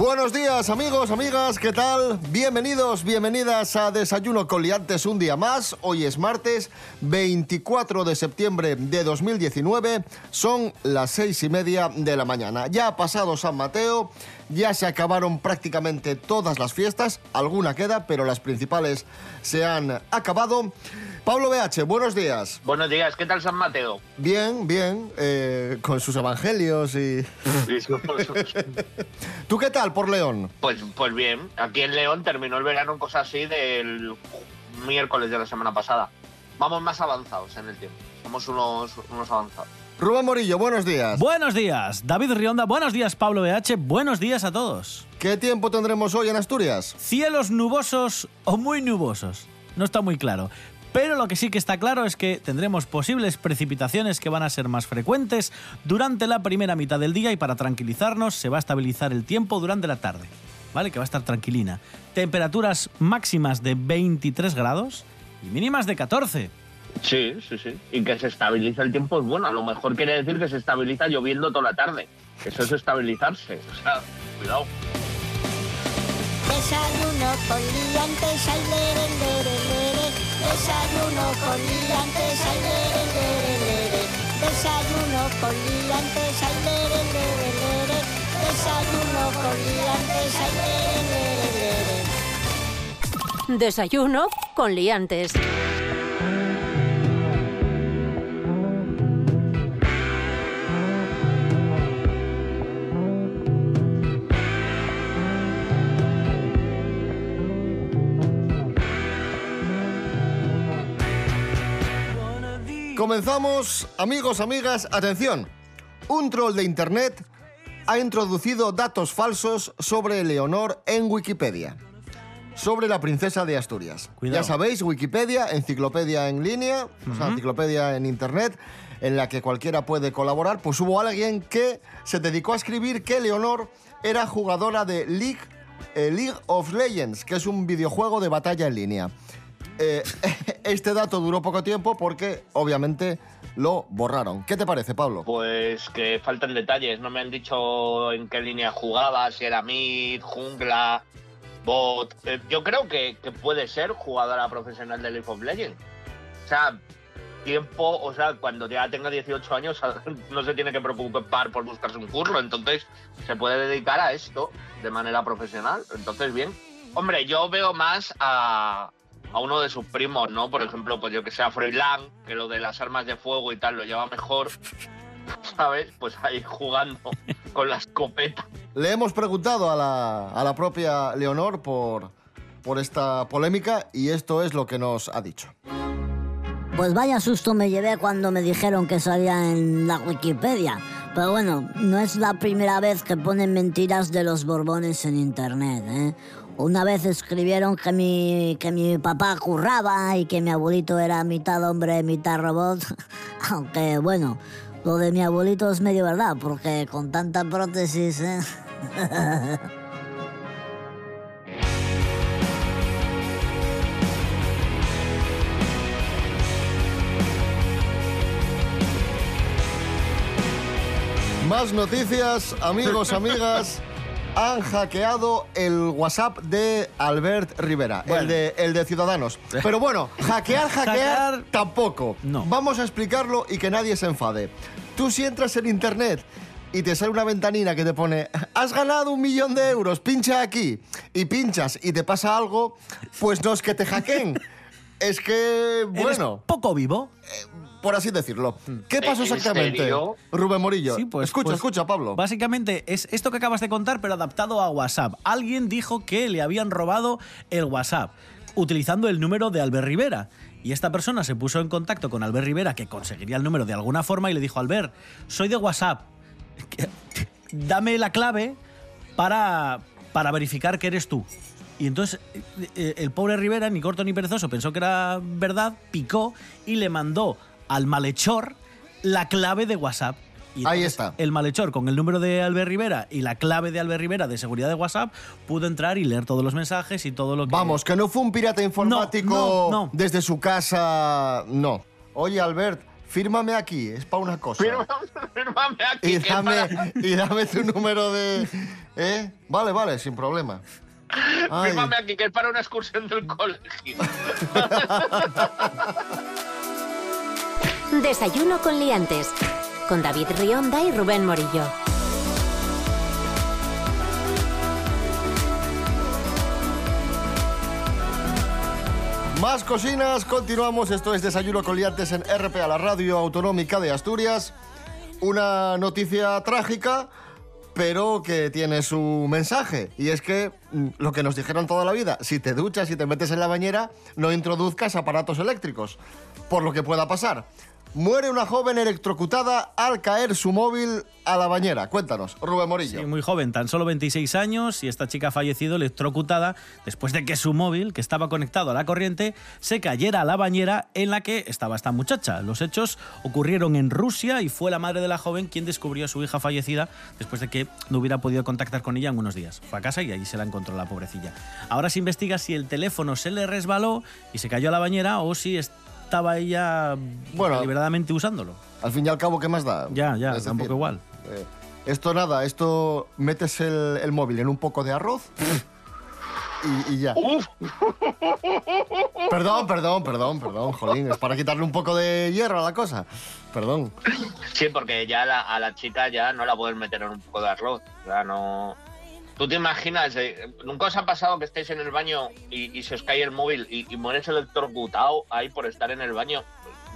Buenos días amigos, amigas, ¿qué tal? Bienvenidos, bienvenidas a Desayuno con Liantes un día más. Hoy es martes 24 de septiembre de 2019, son las seis y media de la mañana. Ya ha pasado San Mateo, ya se acabaron prácticamente todas las fiestas, alguna queda, pero las principales se han acabado. Pablo BH, buenos días. Buenos días, ¿qué tal San Mateo? Bien, bien, eh, con sus evangelios y... ¿Tú qué tal por León? Pues, pues bien, aquí en León terminó el verano en cosas así del miércoles de la semana pasada. Vamos más avanzados en el tiempo, somos unos, unos avanzados. Rubén Morillo, buenos días. Buenos días, David Rionda, buenos días, Pablo BH, buenos días a todos. ¿Qué tiempo tendremos hoy en Asturias? Cielos nubosos o muy nubosos, no está muy claro. Pero lo que sí que está claro es que tendremos posibles precipitaciones que van a ser más frecuentes durante la primera mitad del día y para tranquilizarnos se va a estabilizar el tiempo durante la tarde, ¿vale? Que va a estar tranquilina. Temperaturas máximas de 23 grados y mínimas de 14. Sí, sí, sí. Y que se estabiliza el tiempo es bueno. A lo mejor quiere decir que se estabiliza lloviendo toda la tarde. Eso es estabilizarse. O sea, cuidado. Desayuno con liantes, ay, lere, lere, lere. Desayuno con liantes, ay, lere, lere, lere. Desayuno con liantes, ay, lere, lere, lere. Desayuno con liantes, ay, lere, lere, lere. Desayuno con liantes. Comenzamos, amigos, amigas, atención. Un troll de Internet ha introducido datos falsos sobre Leonor en Wikipedia. Sobre la princesa de Asturias. Cuidado. Ya sabéis, Wikipedia, enciclopedia en línea, o sea, enciclopedia en Internet, en la que cualquiera puede colaborar. Pues hubo alguien que se dedicó a escribir que Leonor era jugadora de League, eh, League of Legends, que es un videojuego de batalla en línea. Eh, este dato duró poco tiempo porque obviamente lo borraron. ¿Qué te parece, Pablo? Pues que faltan detalles. No me han dicho en qué línea jugaba, si era mid, jungla, bot. Eh, yo creo que, que puede ser jugadora profesional de League of Legends. O sea, tiempo, o sea, cuando ya tenga 18 años no se tiene que preocupar por buscarse un curro, entonces se puede dedicar a esto de manera profesional. Entonces, bien. Hombre, yo veo más a, a uno de sus primos, ¿no? Por ejemplo, pues yo que sea Froilán, que lo de las armas de fuego y tal lo lleva mejor, ¿sabes? Pues ahí jugando con la escopeta. Le hemos preguntado a la, a la propia Leonor por, por esta polémica y esto es lo que nos ha dicho. Pues vaya susto me llevé cuando me dijeron que salía en la Wikipedia. Pero bueno, no es la primera vez que ponen mentiras de los Borbones en internet, ¿eh? Una vez escribieron que mi, que mi papá curraba y que mi abuelito era mitad hombre, mitad robot. Aunque bueno, lo de mi abuelito es medio verdad, porque con tanta prótesis, ¿eh? Más noticias, amigos, amigas. Han hackeado el WhatsApp de Albert Rivera, el, de, el de Ciudadanos. Pero bueno, hackear, hackear, Hackear, tampoco. no. Vamos a explicarlo y que nadie se enfade. Tú si entras en internet y te sale una ventanina que te pone has ganado un millón de euros, pincha aquí y pinchas y te pasa algo, pues no es que te hackeen. Es que, ¿Eres bueno, poco vivo? Por así decirlo. ¿Qué pasó ¿En exactamente? Rubén Morillo. Sí, pues, escucha, pues, escucha, Pablo. Básicamente es esto que acabas de contar, pero adaptado a WhatsApp. Alguien dijo que le habían robado el WhatsApp utilizando el número de Albert Rivera. Y esta persona se puso en contacto con Albert Rivera, que conseguiría el número de alguna forma, y le dijo, Albert, soy de WhatsApp. Dame la clave para, para verificar que eres tú. Y entonces eh, eh, el pobre Rivera, ni corto ni perezoso, pensó que era verdad, picó y le mandó al malhechor la clave de WhatsApp. Y Ahí está. El malhechor con el número de Albert Rivera y la clave de Albert Rivera de seguridad de WhatsApp pudo entrar y leer todos los mensajes y todo lo que... Vamos, que no fue un pirata informático no, no. desde su casa. No. Oye, Albert, fírmame aquí, es para una cosa. Fírmame aquí. y, para- dame, y dame tu número de. ¿Eh? Vale, vale, sin problema. Ay. Fírmame aquí, que es para una excursión del colegio. Desayuno con liantes. Con David Rionda y Rubén Morillo. Más cocinas, continuamos. Esto es Desayuno con Liantes en RP a la Radio Autonómica de Asturias. Una noticia trágica, pero que tiene su mensaje. Y es que mm, lo que nos dijeron toda la vida, si te duchas y te metes en la bañera, no introduzcas aparatos eléctricos, por lo que pueda pasar. Muere una joven electrocutada al caer su móvil a la bañera. Cuéntanos, Rubén Morillo. Sí, muy joven, tan solo 26 años, y esta chica ha fallecido electrocutada después de que su móvil, que estaba conectado a la corriente, se cayera a la bañera en la que estaba esta muchacha. Los hechos ocurrieron en Rusia y fue la madre de la joven quien descubrió a su hija fallecida después de que no hubiera podido contactar con ella en unos días. Fue a casa y allí se la encontró la pobrecilla. Ahora se investiga si el teléfono se le resbaló y se cayó a la bañera o si estaba ella Bueno. deliberadamente usándolo. Al fin y al cabo, ¿qué más da? Ya, ya, Es tampoco igual. eh, esto nada, esto metes el, el móvil en un poco de arroz y, y ya. Uf, Perdón, perdón, perdón, perdón, jolín. Es para quitarle un poco de hierro a la cosa. Perdón. Sí, porque ya la- a la chica ya no la puedes meter en un poco de arroz. O sea, no. ¿Tú te imaginas? eh, ¿Nunca os ha pasado que estéis en el baño y, se os cae el móvil y, y mueres electrocutado ahí por estar en el baño?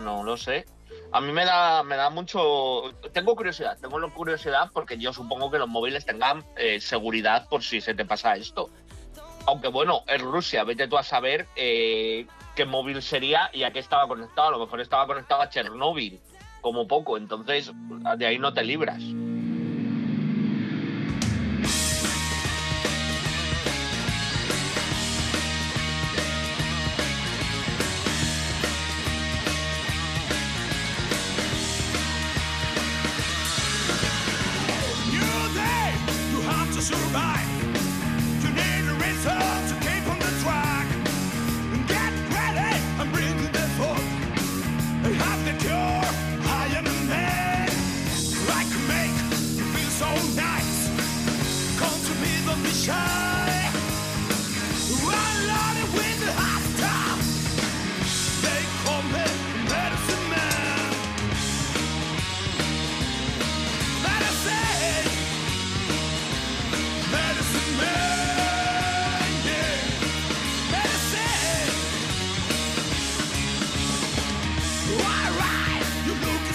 No lo sé. A mí me da, me da mucho. Tengo curiosidad, tengo curiosidad porque yo supongo que los móviles tengan eh, seguridad por si se te pasa esto. Aunque bueno, es Rusia, vete tú a saber eh, qué móvil sería y a qué estaba conectado. A lo mejor estaba conectado a Chernóbil, como poco. Entonces, de ahí no te libras.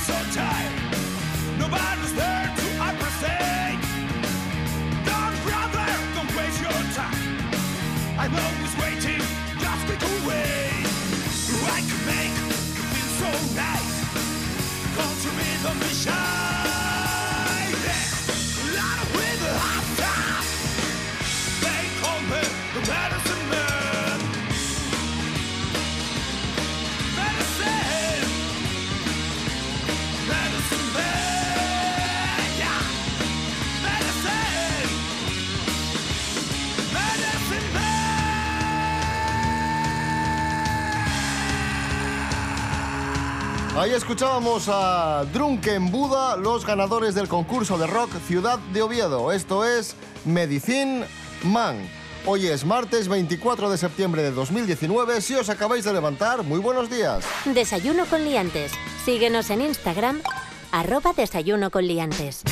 So tired. Nobody's there to appreciate. Don't don't waste your time. I'm always waiting, just. I can make you feel so nice. Come to me, Ahí escuchábamos a Drunken Buda, los ganadores del concurso de rock Ciudad de Oviedo. Esto es Medicine Man. Hoy es martes 24 de septiembre de 2019. Si os acabáis de levantar, muy buenos días. Desayuno con liantes. Síguenos en Instagram, arroba desayuno con liantes.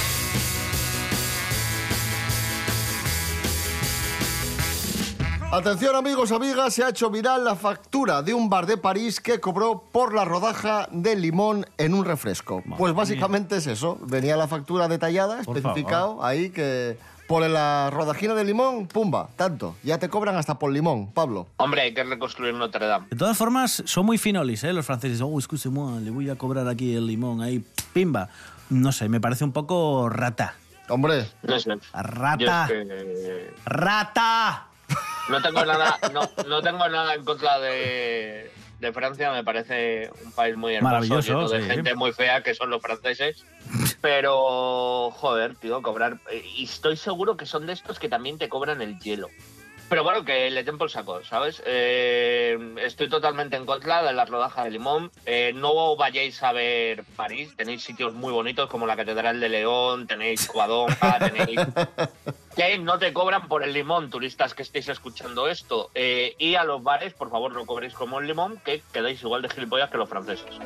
Atención amigos, amigas, se ha hecho viral la factura de un bar de París que cobró por la rodaja de limón en un refresco. pues básicamente es eso, venía la factura detallada, Por especificado ahí que por la rodajina de limón, pumba, tanto, ya te cobran hasta por limón, Pablo. Hombre, hay que reconstruir Notre Dame. De todas formas, son muy finolis, ¿eh? Los franceses. Oh, excuse-moi, le voy a cobrar aquí el limón, ahí, pimba. No sé, me parece un poco rata. Hombre, No sé. Rata. es que ¡Rata! No tengo nada, no, no tengo nada en contra de, de Francia. Me parece un país muy hermoso, Maravilloso, lleno de sí. gente muy fea que son los franceses. Pero, joder, tío, cobrar. eh, Y estoy seguro que son de estos que también te cobran el hielo. Pero bueno, que le den por saco, ¿sabes? Eh, estoy totalmente en contra de la rodaja de limón. Eh, no vayáis a ver París, tenéis sitios muy bonitos como la Catedral de León, tenéis Cuadonga, tenéis... Que no te cobran por el limón, turistas que estéis escuchando esto. Eh, y a los bares, por favor, no cobréis como el limón, que quedáis igual de gilipollas que los franceses.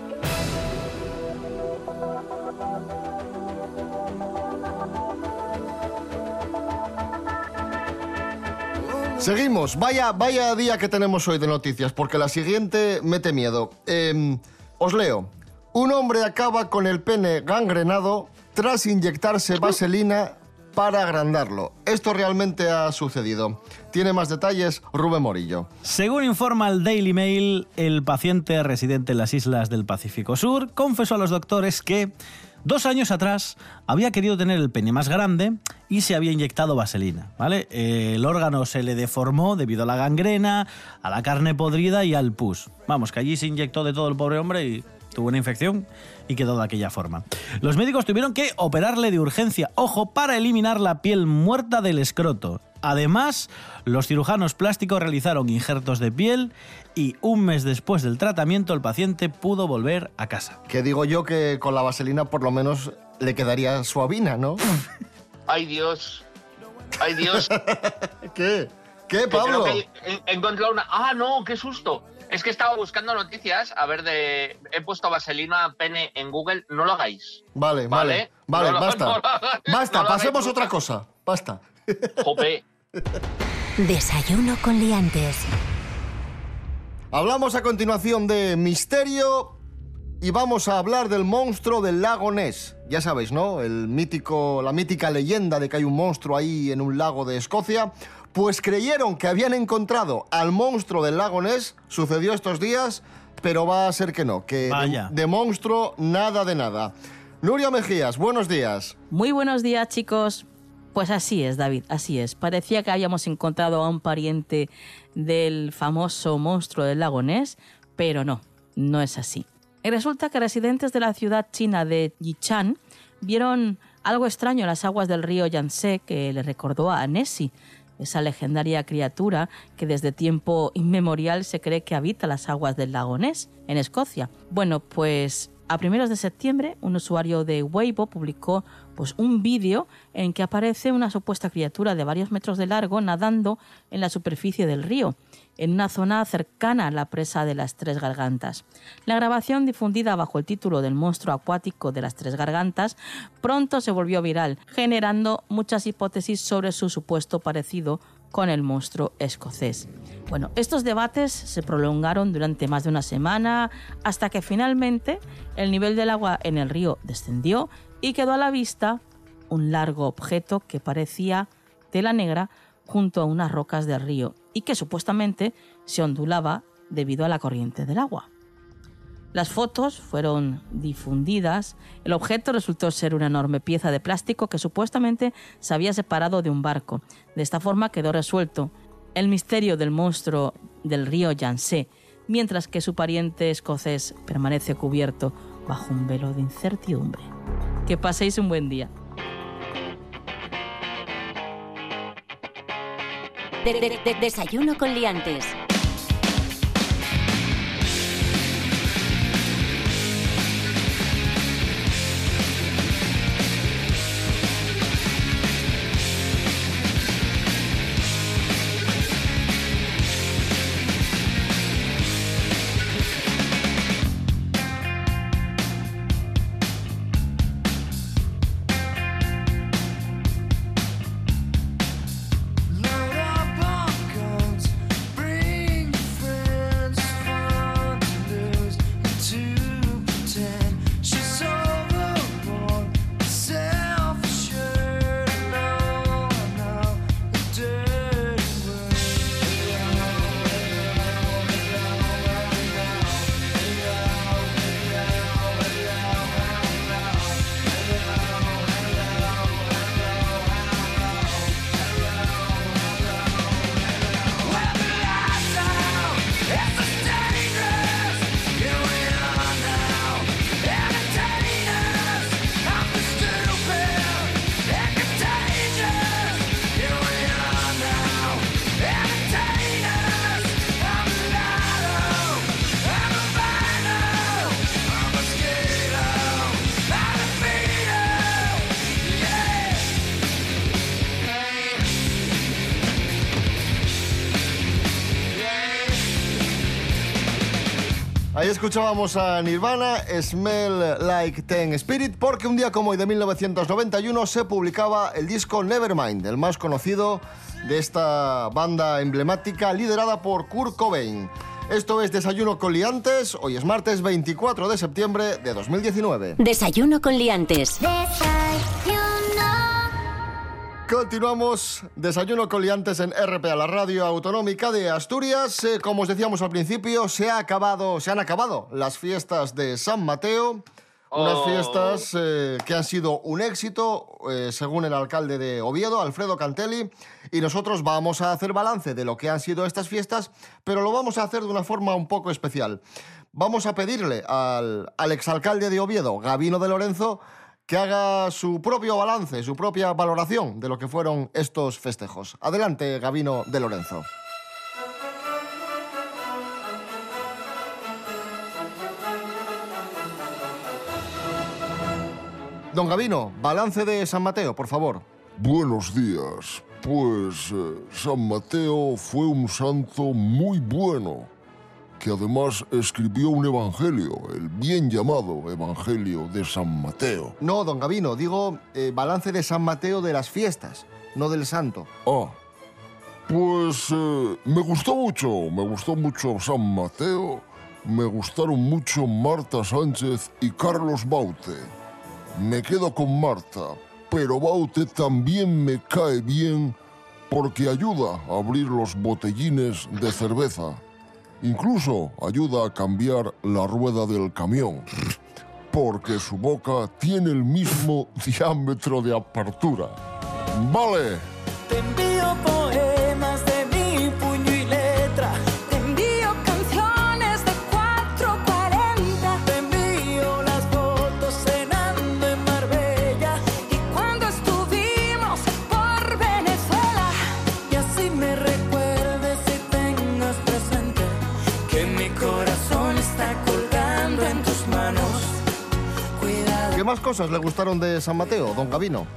Seguimos. Vaya, vaya día que tenemos hoy de noticias, porque la siguiente mete miedo. Eh, os leo. Un hombre acaba con el pene gangrenado tras inyectarse vaselina para agrandarlo. Esto realmente ha sucedido. Tiene más detalles Rubén Morillo. Según informa el Daily Mail, el paciente residente en las islas del Pacífico Sur confesó a los doctores que dos años atrás había querido tener el pene más grande y se había inyectado vaselina. ¿vale? El órgano se le deformó debido a la gangrena, a la carne podrida y al pus. Vamos, que allí se inyectó de todo el pobre hombre y tuvo una infección y quedó de aquella forma. Los médicos tuvieron que operarle de urgencia, ojo, para eliminar la piel muerta del escroto. Además, los cirujanos plásticos realizaron injertos de piel y un mes después del tratamiento el paciente pudo volver a casa. Que digo yo que con la vaselina por lo menos le quedaría suavina, ¿no? ¡Ay, Dios! ¡Ay, Dios! ¿Qué? ¿Qué, Que creo Pablo? que he, he encontrado una. ¡Ah, no! ¡Qué susto! Es que estaba buscando noticias. A ver, de. He puesto vaselina pene en Google. No lo hagáis. Vale, vale, Vale. vale, No lo- basta. no lo hagáis, basta, no lo pasemos otra cosa. Basta. Jope. Desayuno con liantes. Hablamos a continuación de misterio y vamos a hablar del monstruo del lago Ness. Ya sabéis, ¿no? El mítico, la mítica leyenda de que hay un monstruo ahí en un lago de Escocia. Pues creyeron que habían encontrado al monstruo del lago Ness. Sucedió estos días, pero va a ser que no. Que de- Vaya. de monstruo nada de nada. Nuria Mejías, buenos días. Muy buenos días, chicos. Pues así es, David, así es. Parecía que habíamos encontrado a un pariente del famoso monstruo del lago Ness, pero no, no es así. Y resulta que residentes de la ciudad china de Yichang vieron algo extraño en las aguas del río Yangtze que le recordó a Nessie, esa legendaria criatura que desde tiempo inmemorial se cree que habita las aguas del lago Ness, en Escocia. Bueno, pues a primeros de septiembre, un usuario de Weibo publicó pues, un vídeo en que aparece una supuesta criatura de varios metros de largo nadando en la superficie del río, en una zona cercana a la presa de las Tres Gargantas. La grabación, difundida bajo el título del monstruo acuático de las Tres Gargantas, pronto se volvió viral, generando muchas hipótesis sobre su supuesto parecido con el monstruo escocés. Bueno, estos debates se prolongaron durante más de una semana hasta que finalmente el nivel del agua en el río descendió y quedó a la vista un largo objeto que parecía tela negra junto a unas rocas del río y que supuestamente se ondulaba debido a la corriente del agua. Las fotos fueron difundidas. El objeto resultó ser una enorme pieza de plástico que supuestamente se había separado de un barco. De esta forma quedó resuelto el misterio del monstruo del río Yangtze, mientras que su pariente escocés permanece cubierto bajo un velo de incertidumbre. Que paséis un buen día. De- de- de- desayuno con liantes. Escuchábamos a Nirvana, Smell Like Teen Spirit, porque un día como hoy de 1991 se publicaba el disco Nevermind, el más conocido de esta banda emblemática liderada por Kurt Cobain. Esto es Desayuno con Liantes, hoy es martes 24 de septiembre de 2019. Desayuno con liantes. Continuamos, desayuno con liantes en RPA, la radio autonómica de Asturias. Eh, como os decíamos al principio, se, ha acabado, se han acabado las fiestas de San Mateo. Unas Oh. fiestas eh, que han sido un éxito, eh, según el alcalde de Oviedo, Alfredo Cantelli. Y nosotros vamos a hacer balance de lo que han sido estas fiestas, pero lo vamos a hacer de una forma un poco especial. Vamos a pedirle al, al exalcalde de Oviedo, Gabino de Lorenzo, que haga su propio balance, su propia valoración de lo que fueron estos festejos. Adelante, Gabino de Lorenzo. Don Gabino, balance de San Mateo, por favor. Buenos días. Pues eh, San Mateo fue un santo muy bueno, que además escribió un evangelio, el bien llamado Evangelio de San Mateo. No, don Gabino, digo eh, balance de San Mateo de las fiestas, no del santo. Ah, pues eh, me gustó mucho, me gustó mucho San Mateo, me gustaron mucho Marta Sánchez y Carlos Baute. Me quedo con Marta, pero Baute también me cae bien porque ayuda a abrir los botellines de cerveza. Incluso ayuda a cambiar la rueda del camión, porque su boca tiene el mismo diámetro de apertura. Vale. Te envío poemas de mi puño y letra. Te envío canciones de 440 Te envío las fotos cenando en Marbella. y cuando estuvimos por Venezuela. Y así me más cosas le gustaron de San Mateo, don Gabino?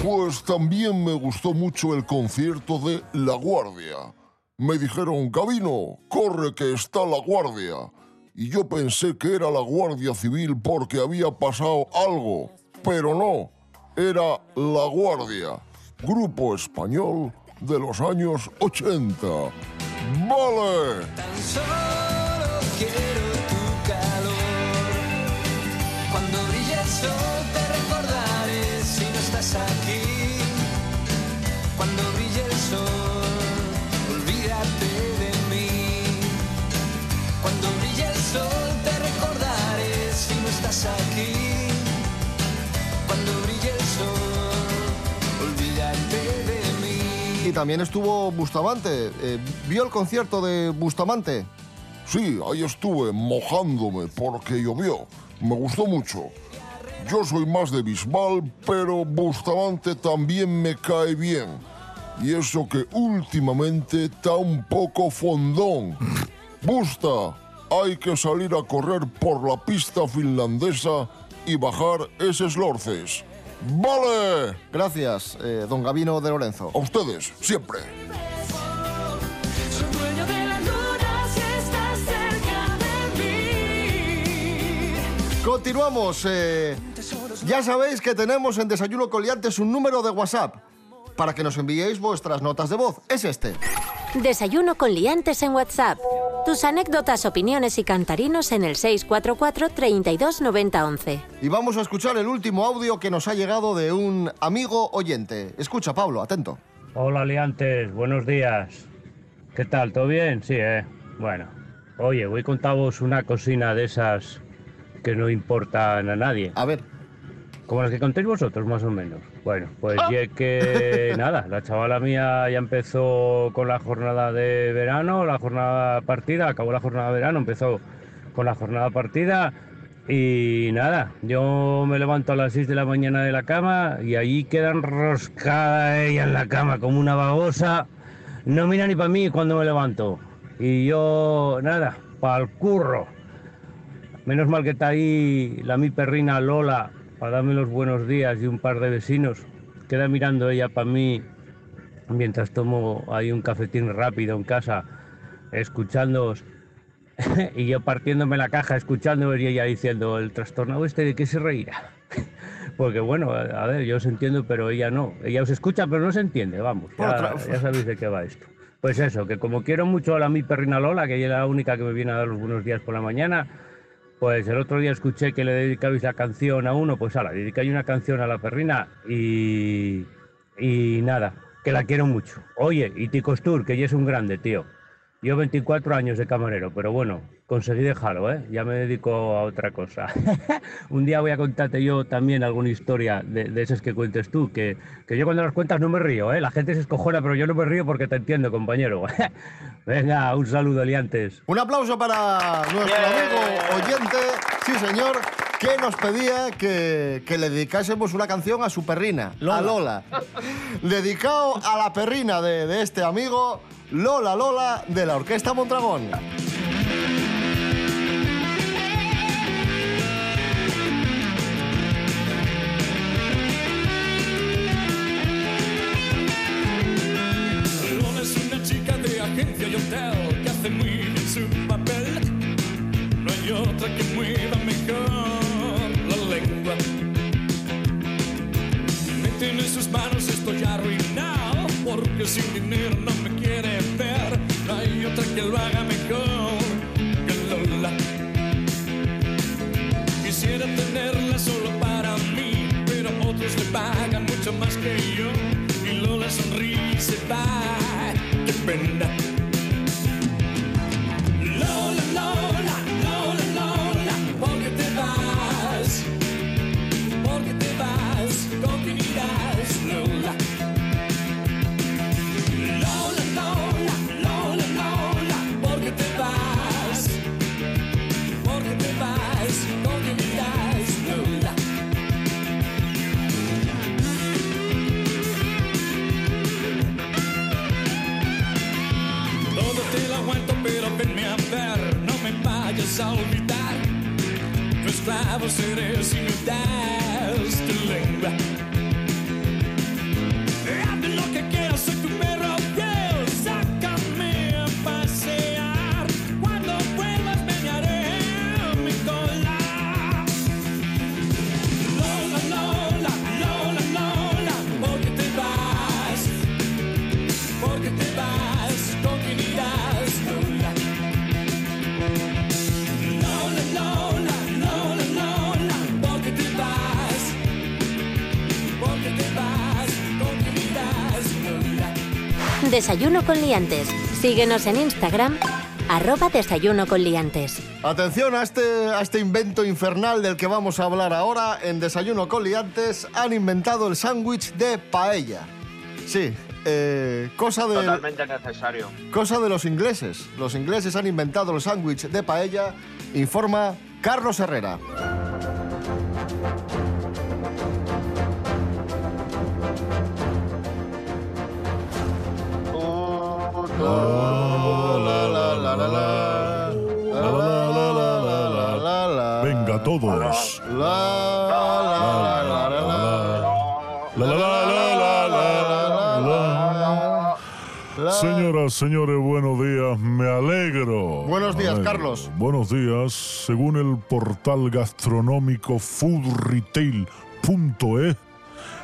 Pues también me gustó mucho el concierto de La Guardia. Me dijeron, Gabino, corre que está La Guardia. Y yo pensé que era la Guardia Civil porque había pasado algo. Pero no, era La Guardia, grupo español de los años 80. ¡Vale! Aquí. Cuando brille el sol, olvídate de mí. Cuando brille el sol te recordaré si no estás aquí. Cuando brille el sol, olvídate de mí. Y también estuvo Bustamante. Eh, ¿Vio el concierto de Bustamante? Sí, ahí estuve mojándome porque llovió. Me gustó mucho. Yo soy más de Bisbal, pero Bustamante también me cae bien. Y eso que últimamente está un poco fondón. Busta, hay que salir a correr por la pista finlandesa y bajar esos lorces. ¡Vale! Gracias, eh, don Gabino de Lorenzo. A ustedes, siempre. Continuamos. eh, ya sabéis que tenemos en Desayuno Coliantes un número de WhatsApp para que nos enviéis vuestras notas de voz. Es este. Desayuno con liantes en WhatsApp. Tus anécdotas, opiniones y cantarinos en el 644 32 90 11. Y vamos a escuchar el último audio que nos ha llegado de un amigo oyente. Escucha, Pablo, atento. Hola, Liantes, buenos días. ¿Qué tal? ¿Todo bien? Sí, ¿eh? Bueno. Oye, voy a contaros una cocina de esas que no importan a nadie. A ver. Como las que contéis vosotros, más o menos. Bueno, pues ya que nada, la chavala mía ya empezó con la jornada de verano, la jornada partida, acabó la jornada de verano, empezó con la jornada partida y nada, yo me levanto a las 6 de la mañana de la cama y allí queda enroscada ella en la cama como una babosa. No mira ni para mí cuando me levanto. Y yo, nada, para el curro. Menos mal que está ahí la mi perrina Lola para darme los buenos días y un par de vecinos. Queda mirando ella para mí mientras tomo ahí un cafetín rápido en casa, escuchándoos. y yo partiéndome la caja, escuchando y ella diciendo, el trastornado este de qué se reirá. Porque bueno, a ver, yo os entiendo, pero ella no. Ella os escucha, pero no se entiende, vamos. Ya, ya sabéis de qué va esto. Pues eso, que como quiero mucho a la mi perrina Lola, que ella es la única que me viene a dar los buenos días por la mañana, pues el otro día escuché que le dedicabais la canción a uno, pues ala, dedicáis una canción a la perrina y, y nada, que la quiero mucho. Oye, y Ticostur, que ya es un grande, tío. Yo 24 años de camarero, pero bueno, conseguí dejarlo, ¿eh? Ya me dedico a otra cosa. un día voy a contarte yo también alguna historia de, de esas que cuentes tú, que, que yo cuando las cuentas no me río, ¿eh? La gente se escojona, pero yo no me río porque te entiendo, compañero. Venga, un saludo, liantes. Un aplauso para nuestro Bien. amigo oyente, sí señor, que nos pedía que, que le dedicásemos una canción a su perrina, a Lola. Dedicado a la perrina de, de este amigo, Lola Lola, de la Orquesta Mondragón. Que hace muy bien su papel. No hay otra que mueva mejor la lengua. Me tiene en sus manos, estoy arruinado. Porque sin dinero no me quiere ver. No hay otra que lo haga mejor que Lola. Quisiera tenerla solo para mí, pero otros le pagan mucho más que yo. Y Lola sonríe y se va. ¡Qué pena! Desayuno con liantes. Síguenos en Instagram, arroba desayuno con liantes. Atención a este, a este invento infernal del que vamos a hablar ahora. En Desayuno con Liantes han inventado el sándwich de paella. Sí, eh, cosa de... Totalmente necesario. Cosa de los ingleses. Los ingleses han inventado el sándwich de paella, informa Carlos Herrera. La, la. Señoras, señores, buenos días. Me alegro. Buenos días, alegro. Carlos. Buenos días. Según el portal gastronómico foodretail.es,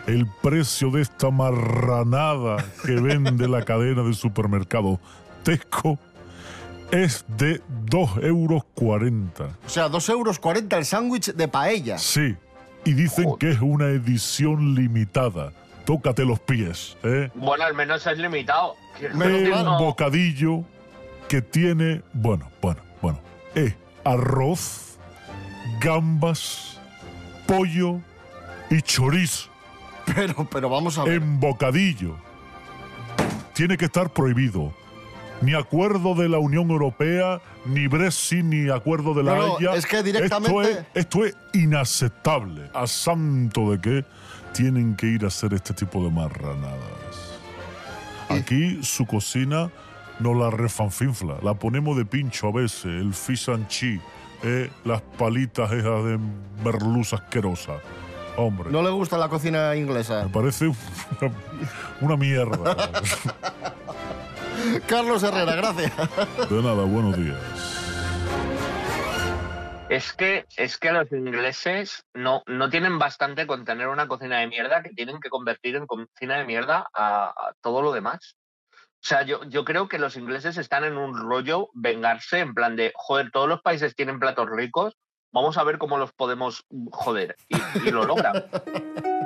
el precio de esta marranada que vende la cadena de supermercado Tesco es de 2,40 euros. O sea, 2 euros 40 el sándwich de paella. Sí, y dicen que es una edición limitada. Tócate los pies, ¿eh? Bueno, al menos es limitado. Decir, un bocadillo que tiene, bueno, bueno, bueno, es arroz, gambas, pollo y chorizo Pero, pero vamos a ver. en bocadillo. Tiene que estar prohibido. Ni acuerdo de la Unión Europea, ni Brexit, ni acuerdo de la No, no, Haya. es que directamente- Esto es, esto es inaceptable. A santo de que tienen que ir a hacer este tipo de marranadas. Aquí su cocina no la refanfinfla. La ponemos de pincho a veces. El fish and cheese, eh, las palitas esas de merluza asquerosa. Hombre. No le gusta la cocina inglesa. Me parece una, una mierda. Carlos Herrera, gracias. De nada, buenos días. Es que, es que los ingleses no, no tienen bastante con tener una cocina de mierda que tienen que convertir en cocina de mierda a, a todo lo demás. O sea, yo, yo creo que los ingleses están en un rollo vengarse, en plan de, joder, todos los países tienen platos ricos, vamos a ver cómo los podemos joder. Y, y lo logran.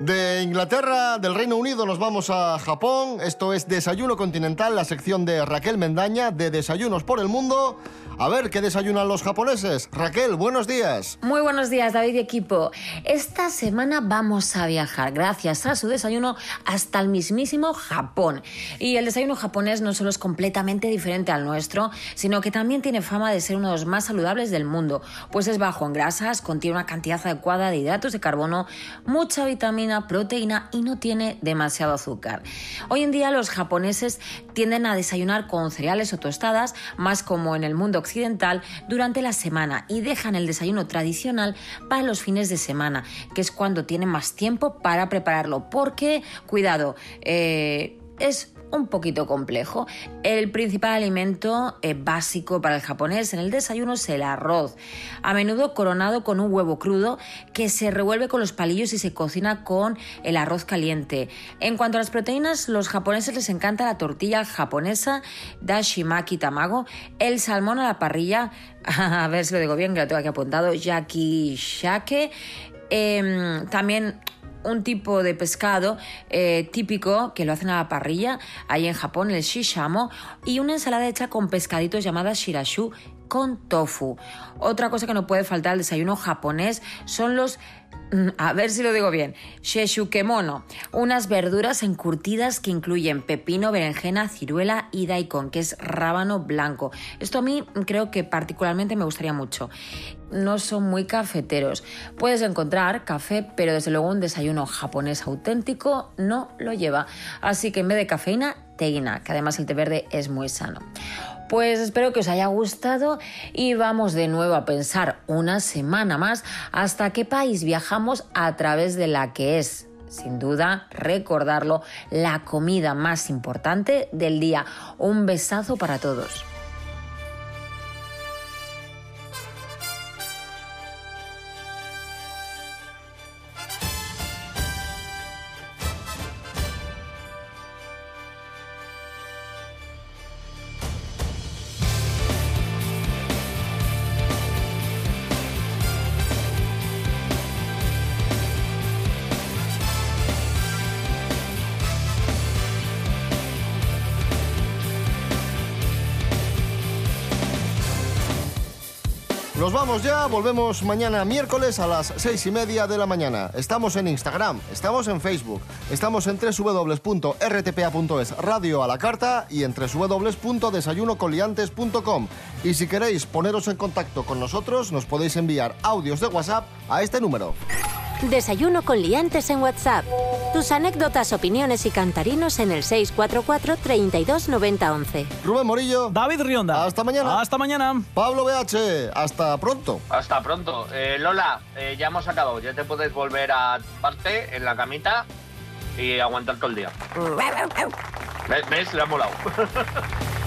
De Inglaterra, del Reino Unido, nos vamos a Japón. Esto es Desayuno Continental, la sección de Raquel Mendaña de Desayunos por el Mundo. A ver, ¿qué desayunan los japoneses? Raquel, buenos días. Muy buenos días, David y equipo. Esta semana vamos a viajar, gracias a su desayuno, hasta el mismísimo Japón. Y el desayuno japonés no solo es completamente diferente al nuestro, sino que también tiene fama de ser uno de los más saludables del mundo, pues es bajo en grasas, contiene una cantidad adecuada de hidratos de carbono, mucha vitamina, proteína y no tiene demasiado azúcar. Hoy en día los japoneses tienden a desayunar con cereales o tostadas, más como en el mundo occidental, durante la semana y dejan el desayuno tradicional para los fines de semana, que es cuando tienen más tiempo para prepararlo. Porque, cuidado, eh, es un poquito complejo. El principal alimento eh, básico para el japonés en el desayuno es el arroz, a menudo coronado con un huevo crudo que se revuelve con los palillos y se cocina con el arroz caliente. En cuanto a las proteínas, los japoneses les encanta la tortilla japonesa, dashimaki tamago, el salmón a la parrilla, a ver si lo digo bien, que lo tengo aquí apuntado, yakishake, em, también un tipo de pescado eh, típico que lo hacen a la parrilla, ahí en Japón, el shishamo, y una ensalada hecha con pescaditos llamada shirashu con tofu. Otra cosa que no puede faltar al desayuno japonés son los mm, a ver si lo digo bien, sheshukemono, unas verduras encurtidas que incluyen pepino, berenjena, ciruela y daikon, que es rábano blanco. Esto a mí creo que particularmente me gustaría mucho. No son muy cafeteros. Puedes encontrar café, pero desde luego un desayuno japonés auténtico no lo lleva. Así que en vez de cafeína, teína, que además el té verde es muy sano. Pues espero que os haya gustado y vamos de nuevo a pensar una semana más hasta qué país viajamos a través de la que es, sin duda, recordarlo, la comida más importante del día. Un besazo para todos. Ya, volvemos mañana miércoles a las seis y media de la mañana. Estamos en Instagram, estamos en Facebook, estamos en www.rtpa.es Radio a la Carta y en www.desayunocoliantes.com. Y si queréis poneros en contacto con nosotros, nos podéis enviar audios de WhatsApp a este número. Desayuno con liantes en WhatsApp. Tus anécdotas, opiniones y cantarinos en el 644 32 90 11. Rubén Morillo. David Rionda. Hasta mañana. Hasta mañana. Pablo BH. Hasta pronto. Hasta pronto. Eh, Lola, eh, ya hemos acabado. Ya te puedes volver a parte en la camita y aguantar todo el día. ¿Ves? ¿Ves? Le ha molado.